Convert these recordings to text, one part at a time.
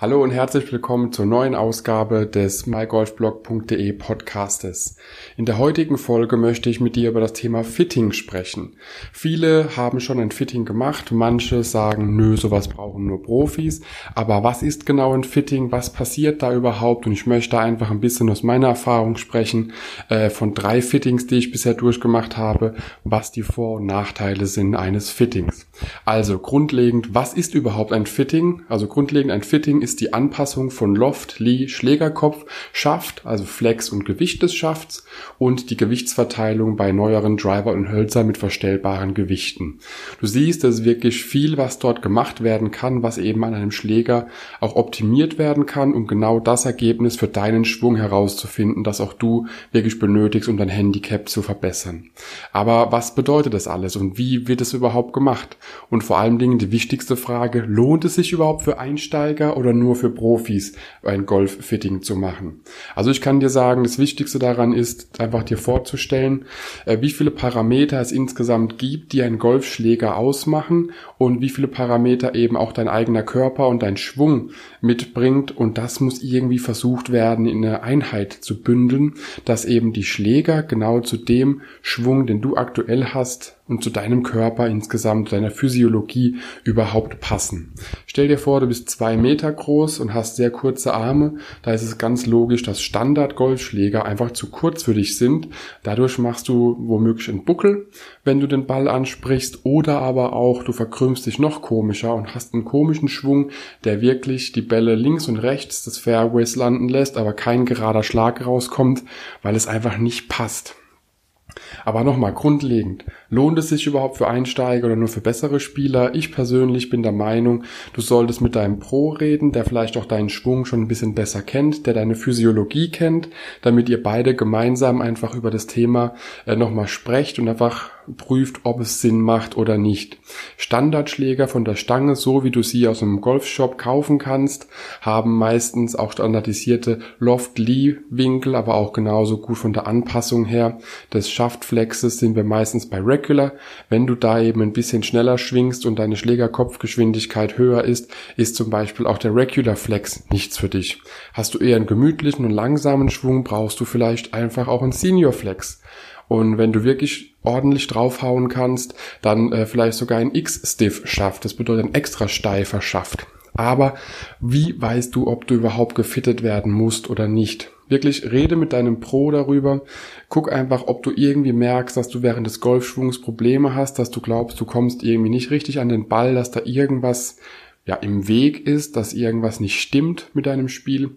Hallo und herzlich willkommen zur neuen Ausgabe des mygolfblog.de Podcastes. In der heutigen Folge möchte ich mit dir über das Thema Fitting sprechen. Viele haben schon ein Fitting gemacht, manche sagen, nö, sowas brauchen nur Profis. Aber was ist genau ein Fitting? Was passiert da überhaupt? Und ich möchte einfach ein bisschen aus meiner Erfahrung sprechen, äh, von drei Fittings, die ich bisher durchgemacht habe, was die Vor- und Nachteile sind eines Fittings. Also grundlegend, was ist überhaupt ein Fitting? Also grundlegend ein Fitting ist die Anpassung von Loft, Lee, Schlägerkopf, Schaft, also Flex und Gewicht des Schafts und die Gewichtsverteilung bei neueren Driver und Hölzer mit verstellbaren Gewichten. Du siehst, ist wirklich viel, was dort gemacht werden kann, was eben an einem Schläger auch optimiert werden kann, um genau das Ergebnis für deinen Schwung herauszufinden, das auch du wirklich benötigst, um dein Handicap zu verbessern. Aber was bedeutet das alles und wie wird es überhaupt gemacht? Und vor allen Dingen die wichtigste Frage, lohnt es sich überhaupt für Einsteiger oder nur für Profis ein Golf-Fitting zu machen? Also ich kann dir sagen, das Wichtigste daran ist, einfach dir vorzustellen, äh, wie viele Parameter es insgesamt gibt, die einen Golfschläger ausmachen und wie viele Parameter eben auch dein eigener Körper und dein Schwung mitbringt und das muss irgendwie versucht werden, in eine Einheit zu bündeln, dass eben die Schläger genau zu dem Schwung, den du aktuell hast, und zu deinem Körper insgesamt, deiner Physiologie überhaupt passen. Stell dir vor, du bist zwei Meter groß und hast sehr kurze Arme. Da ist es ganz logisch, dass Standard-Golfschläger einfach zu kurz für dich sind. Dadurch machst du womöglich einen Buckel, wenn du den Ball ansprichst, oder aber auch du verkrümmst dich noch komischer und hast einen komischen Schwung, der wirklich die Bälle links und rechts des Fairways landen lässt, aber kein gerader Schlag rauskommt, weil es einfach nicht passt. Aber nochmal grundlegend, lohnt es sich überhaupt für Einsteiger oder nur für bessere Spieler? Ich persönlich bin der Meinung, du solltest mit deinem Pro reden, der vielleicht auch deinen Schwung schon ein bisschen besser kennt, der deine Physiologie kennt, damit ihr beide gemeinsam einfach über das Thema äh, nochmal sprecht und einfach prüft, ob es Sinn macht oder nicht. Standardschläger von der Stange, so wie du sie aus einem Golfshop kaufen kannst, haben meistens auch standardisierte Loft-Lee-Winkel, aber auch genauso gut von der Anpassung her des Schaftflexes sind wir meistens bei Regular. Wenn du da eben ein bisschen schneller schwingst und deine Schlägerkopfgeschwindigkeit höher ist, ist zum Beispiel auch der Regular Flex nichts für dich. Hast du eher einen gemütlichen und langsamen Schwung, brauchst du vielleicht einfach auch einen Senior Flex. Und wenn du wirklich ordentlich draufhauen kannst, dann äh, vielleicht sogar ein X-Stiff schafft. Das bedeutet ein extra steifer Schaft. Aber wie weißt du, ob du überhaupt gefittet werden musst oder nicht? Wirklich rede mit deinem Pro darüber. Guck einfach, ob du irgendwie merkst, dass du während des Golfschwungs Probleme hast, dass du glaubst, du kommst irgendwie nicht richtig an den Ball, dass da irgendwas ja im Weg ist, dass irgendwas nicht stimmt mit deinem Spiel.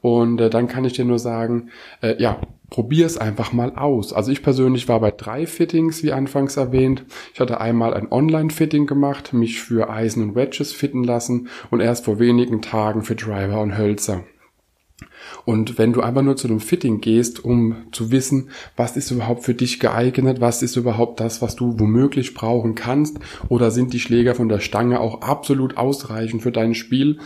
Und äh, dann kann ich dir nur sagen, äh, ja, probier es einfach mal aus. Also ich persönlich war bei drei Fittings, wie anfangs erwähnt. Ich hatte einmal ein Online-Fitting gemacht, mich für Eisen und Wedges fitten lassen und erst vor wenigen Tagen für Driver und Hölzer. Und wenn du einfach nur zu einem Fitting gehst, um zu wissen, was ist überhaupt für dich geeignet, was ist überhaupt das, was du womöglich brauchen kannst, oder sind die Schläger von der Stange auch absolut ausreichend für dein Spiel,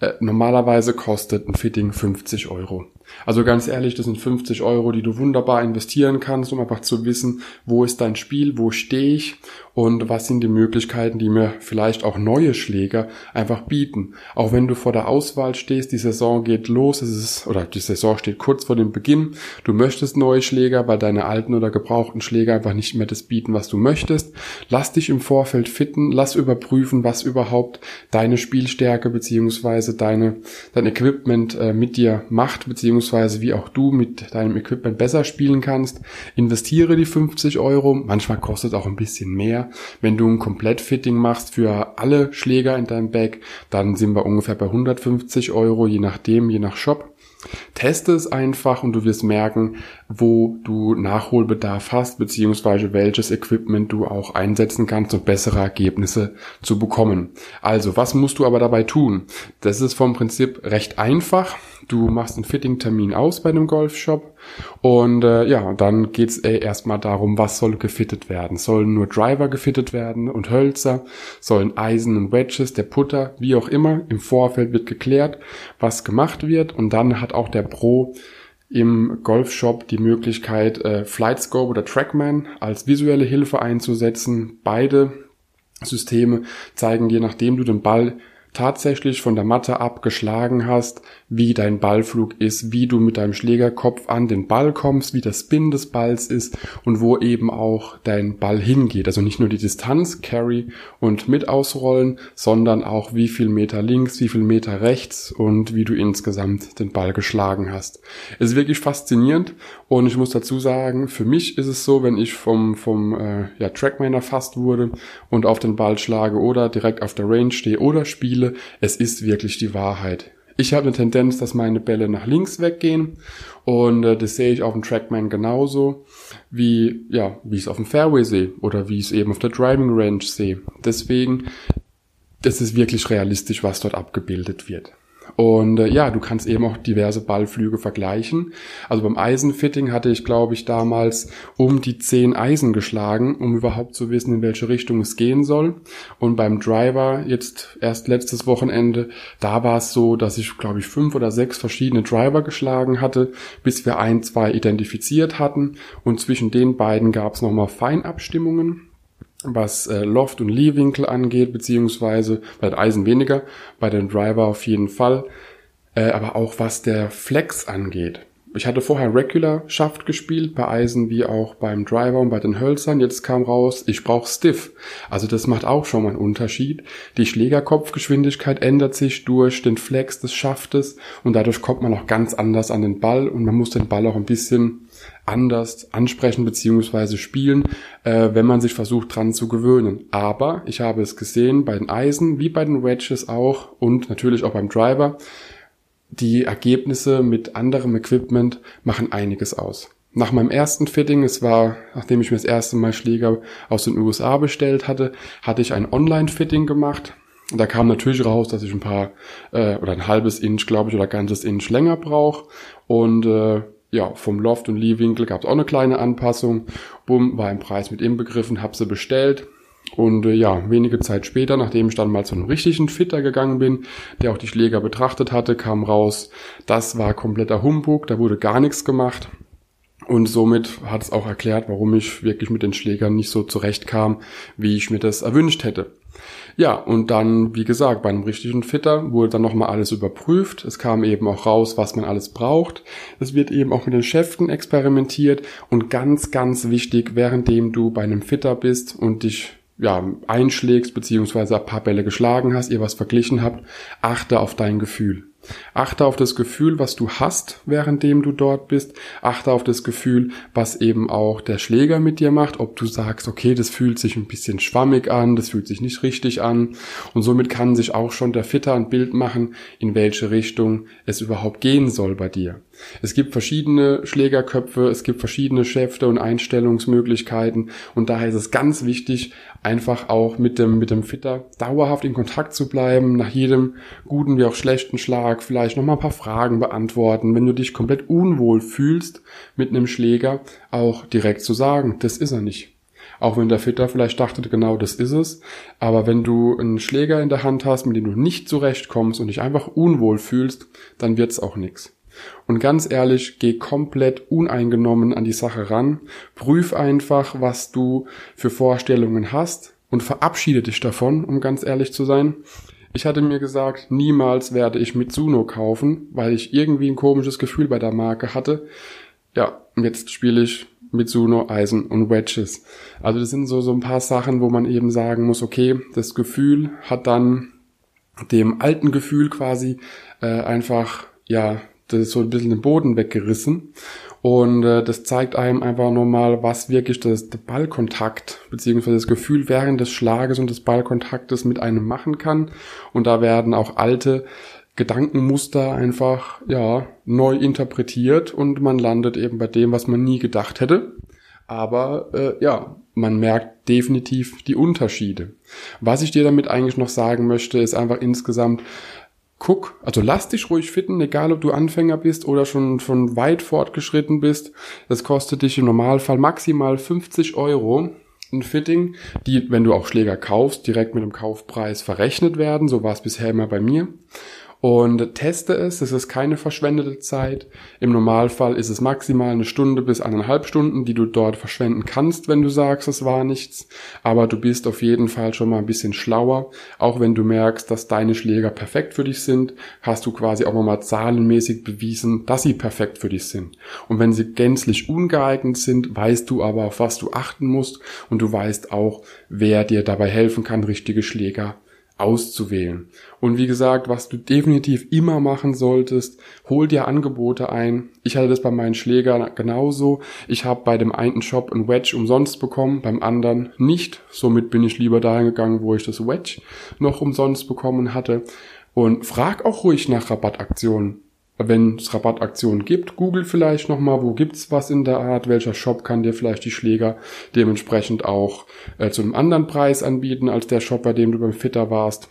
äh, normalerweise kostet ein Fitting 50 Euro. Also ganz ehrlich, das sind 50 Euro, die du wunderbar investieren kannst, um einfach zu wissen, wo ist dein Spiel, wo stehe ich und was sind die Möglichkeiten, die mir vielleicht auch neue Schläger einfach bieten. Auch wenn du vor der Auswahl stehst, die Saison geht los, es ist, oder die Saison steht kurz vor dem Beginn, du möchtest neue Schläger, weil deine alten oder gebrauchten Schläger einfach nicht mehr das bieten, was du möchtest. Lass dich im Vorfeld fitten, lass überprüfen, was überhaupt deine Spielstärke beziehungsweise deine, dein Equipment äh, mit dir macht, beziehungsweise wie auch du mit deinem Equipment besser spielen kannst. Investiere die 50 Euro, manchmal kostet auch ein bisschen mehr. Wenn du ein Komplettfitting machst für alle Schläger in deinem Bag, dann sind wir ungefähr bei 150 Euro, je nachdem, je nach Shop. Teste es einfach und du wirst merken, wo du Nachholbedarf hast, beziehungsweise welches Equipment du auch einsetzen kannst, um bessere Ergebnisse zu bekommen. Also, was musst du aber dabei tun? Das ist vom Prinzip recht einfach. Du machst einen Fitting-Termin aus bei einem Golfshop und äh, ja, dann geht's äh, erstmal darum, was soll gefittet werden. Sollen nur Driver gefittet werden und Hölzer, sollen Eisen und Wedges, der Putter, wie auch immer. Im Vorfeld wird geklärt, was gemacht wird und dann hat auch der Pro im Golfshop die Möglichkeit, äh, Flightscope oder Trackman als visuelle Hilfe einzusetzen. Beide Systeme zeigen dir, nachdem du den Ball tatsächlich von der Matte abgeschlagen hast, wie dein Ballflug ist, wie du mit deinem Schlägerkopf an den Ball kommst, wie der Spin des Balls ist und wo eben auch dein Ball hingeht. Also nicht nur die Distanz, Carry und mit ausrollen, sondern auch wie viel Meter links, wie viel Meter rechts und wie du insgesamt den Ball geschlagen hast. Es ist wirklich faszinierend und ich muss dazu sagen, für mich ist es so, wenn ich vom, vom äh, ja, Trackman erfasst wurde und auf den Ball schlage oder direkt auf der Range stehe oder spiele, es ist wirklich die Wahrheit. Ich habe eine Tendenz, dass meine Bälle nach links weggehen und äh, das sehe ich auf dem Trackman genauso, wie ja, wie ich es auf dem Fairway sehe oder wie ich es eben auf der Driving Range sehe. Deswegen, das ist wirklich realistisch, was dort abgebildet wird. Und äh, ja, du kannst eben auch diverse Ballflüge vergleichen. Also beim Eisenfitting hatte ich, glaube ich, damals um die zehn Eisen geschlagen, um überhaupt zu wissen, in welche Richtung es gehen soll. Und beim Driver, jetzt erst letztes Wochenende, da war es so, dass ich, glaube ich, fünf oder sechs verschiedene Driver geschlagen hatte, bis wir ein, zwei identifiziert hatten. Und zwischen den beiden gab es nochmal Feinabstimmungen was äh, Loft und Lee-Winkel angeht, beziehungsweise bei den Eisen weniger, bei den Driver auf jeden Fall, äh, aber auch was der Flex angeht. Ich hatte vorher Regular Shaft gespielt, bei Eisen wie auch beim Driver und bei den Hölzern. Jetzt kam raus, ich brauche Stiff. Also das macht auch schon mal einen Unterschied. Die Schlägerkopfgeschwindigkeit ändert sich durch den Flex des Schaftes und dadurch kommt man auch ganz anders an den Ball und man muss den Ball auch ein bisschen anders ansprechen beziehungsweise spielen, äh, wenn man sich versucht dran zu gewöhnen. Aber ich habe es gesehen bei den Eisen wie bei den Wedges auch und natürlich auch beim Driver die Ergebnisse mit anderem Equipment machen einiges aus. Nach meinem ersten Fitting, es war, nachdem ich mir das erste Mal Schläger aus den USA bestellt hatte, hatte ich ein Online-Fitting gemacht. Da kam natürlich raus, dass ich ein paar äh, oder ein halbes Inch, glaube ich, oder ganzes Inch länger brauche. Und äh, ja, vom Loft und Lee-Winkel gab es auch eine kleine Anpassung. Bumm, war im Preis mit inbegriffen, hab sie bestellt. Und äh, ja, wenige Zeit später, nachdem ich dann mal zu einem richtigen Fitter gegangen bin, der auch die Schläger betrachtet hatte, kam raus, das war kompletter Humbug, da wurde gar nichts gemacht. Und somit hat es auch erklärt, warum ich wirklich mit den Schlägern nicht so zurechtkam, wie ich mir das erwünscht hätte. Ja, und dann, wie gesagt, bei einem richtigen Fitter wurde dann nochmal alles überprüft. Es kam eben auch raus, was man alles braucht. Es wird eben auch mit den Schäften experimentiert und ganz, ganz wichtig, währenddem du bei einem Fitter bist und dich ja, einschlägst, beziehungsweise ein paar Bälle geschlagen hast, ihr was verglichen habt, achte auf dein Gefühl. Achte auf das Gefühl, was du hast, währenddem du dort bist. Achte auf das Gefühl, was eben auch der Schläger mit dir macht. Ob du sagst, okay, das fühlt sich ein bisschen schwammig an, das fühlt sich nicht richtig an. Und somit kann sich auch schon der Fitter ein Bild machen, in welche Richtung es überhaupt gehen soll bei dir. Es gibt verschiedene Schlägerköpfe, es gibt verschiedene Schäfte und Einstellungsmöglichkeiten. Und daher ist es ganz wichtig, einfach auch mit dem, mit dem Fitter dauerhaft in Kontakt zu bleiben, nach jedem guten wie auch schlechten Schlag vielleicht nochmal ein paar Fragen beantworten. Wenn du dich komplett unwohl fühlst mit einem Schläger, auch direkt zu sagen, das ist er nicht. Auch wenn der Fitter vielleicht dachte, genau das ist es. Aber wenn du einen Schläger in der Hand hast, mit dem du nicht zurechtkommst und dich einfach unwohl fühlst, dann wird's auch nix. Und ganz ehrlich, geh komplett uneingenommen an die Sache ran. Prüf einfach, was du für Vorstellungen hast und verabschiede dich davon, um ganz ehrlich zu sein. Ich hatte mir gesagt, niemals werde ich Mitsuno kaufen, weil ich irgendwie ein komisches Gefühl bei der Marke hatte. Ja, jetzt spiele ich Mitsuno, Eisen und Wedges. Also das sind so, so ein paar Sachen, wo man eben sagen muss, okay, das Gefühl hat dann dem alten Gefühl quasi äh, einfach ja so ein bisschen den Boden weggerissen. Und äh, das zeigt einem einfach nochmal, was wirklich das, der Ballkontakt beziehungsweise das Gefühl während des Schlages und des Ballkontaktes mit einem machen kann. Und da werden auch alte Gedankenmuster einfach ja neu interpretiert und man landet eben bei dem, was man nie gedacht hätte. Aber äh, ja, man merkt definitiv die Unterschiede. Was ich dir damit eigentlich noch sagen möchte, ist einfach insgesamt, guck, also lass dich ruhig fitten, egal ob du Anfänger bist oder schon, schon weit fortgeschritten bist. Das kostet dich im Normalfall maximal 50 Euro. Ein Fitting, die, wenn du auch Schläger kaufst, direkt mit dem Kaufpreis verrechnet werden. So war es bisher immer bei mir. Und teste es. Es ist keine verschwendete Zeit. Im Normalfall ist es maximal eine Stunde bis eineinhalb Stunden, die du dort verschwenden kannst, wenn du sagst, es war nichts. Aber du bist auf jeden Fall schon mal ein bisschen schlauer. Auch wenn du merkst, dass deine Schläger perfekt für dich sind, hast du quasi auch nochmal zahlenmäßig bewiesen, dass sie perfekt für dich sind. Und wenn sie gänzlich ungeeignet sind, weißt du aber, auf was du achten musst und du weißt auch, wer dir dabei helfen kann, richtige Schläger auszuwählen. Und wie gesagt, was du definitiv immer machen solltest, hol dir Angebote ein. Ich hatte das bei meinen Schlägern genauso. Ich habe bei dem einen Shop ein Wedge umsonst bekommen, beim anderen nicht. Somit bin ich lieber dahin gegangen, wo ich das Wedge noch umsonst bekommen hatte. Und frag auch ruhig nach Rabattaktionen wenn es Rabattaktionen gibt, google vielleicht nochmal, wo gibt's was in der Art, welcher Shop kann dir vielleicht die Schläger dementsprechend auch äh, zu einem anderen Preis anbieten als der Shop, bei dem du beim Fitter warst.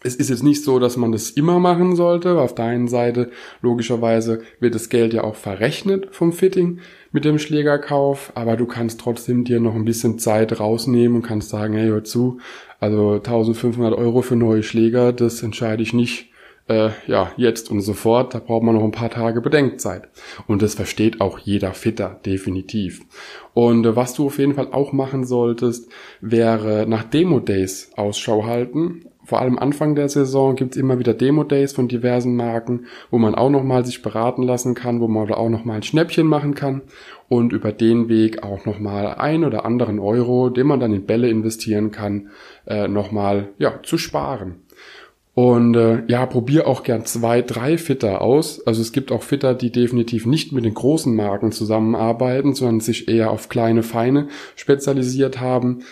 Es ist jetzt nicht so, dass man das immer machen sollte. Auf der einen Seite, logischerweise, wird das Geld ja auch verrechnet vom Fitting mit dem Schlägerkauf, aber du kannst trotzdem dir noch ein bisschen Zeit rausnehmen und kannst sagen, hey, hör zu, also 1500 Euro für neue Schläger, das entscheide ich nicht äh, ja, jetzt und sofort, da braucht man noch ein paar Tage Bedenkzeit. Und das versteht auch jeder Fitter, definitiv. Und äh, was du auf jeden Fall auch machen solltest, wäre nach Demo-Days Ausschau halten. Vor allem Anfang der Saison gibt's immer wieder Demo-Days von diversen Marken, wo man auch nochmal sich beraten lassen kann, wo man auch nochmal ein Schnäppchen machen kann und über den Weg auch nochmal ein oder anderen Euro, den man dann in Bälle investieren kann, äh, nochmal ja, zu sparen. Und äh, ja, probier auch gern zwei, drei Fitter aus. Also es gibt auch Fitter, die definitiv nicht mit den großen Marken zusammenarbeiten, sondern sich eher auf kleine, feine spezialisiert haben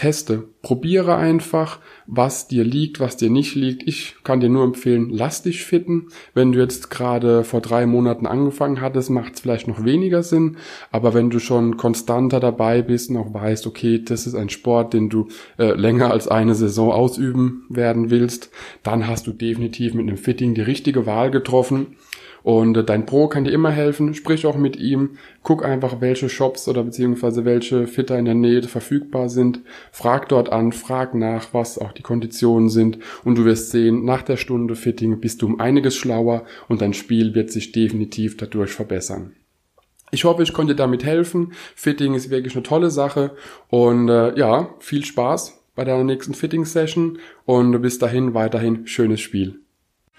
teste, probiere einfach, was dir liegt, was dir nicht liegt. Ich kann dir nur empfehlen, lass dich fitten. Wenn du jetzt gerade vor drei Monaten angefangen hattest, macht es vielleicht noch weniger Sinn. Aber wenn du schon konstanter dabei bist und auch weißt, okay, das ist ein Sport, den du äh, länger als eine Saison ausüben werden willst, dann hast du definitiv mit einem Fitting die richtige Wahl getroffen. Und äh, dein Pro kann dir immer helfen. Sprich auch mit ihm. Guck einfach, welche Shops oder beziehungsweise welche Fitter in der Nähe verfügbar sind. Frag dort an, frag nach, was auch die Konditionen sind. Und du wirst sehen, nach der Stunde Fitting bist du um einiges schlauer und dein Spiel wird sich definitiv dadurch verbessern. Ich hoffe, ich konnte dir damit helfen. Fitting ist wirklich eine tolle Sache. Und äh, ja, viel Spaß bei deiner nächsten Fitting-Session. Und bis dahin weiterhin schönes Spiel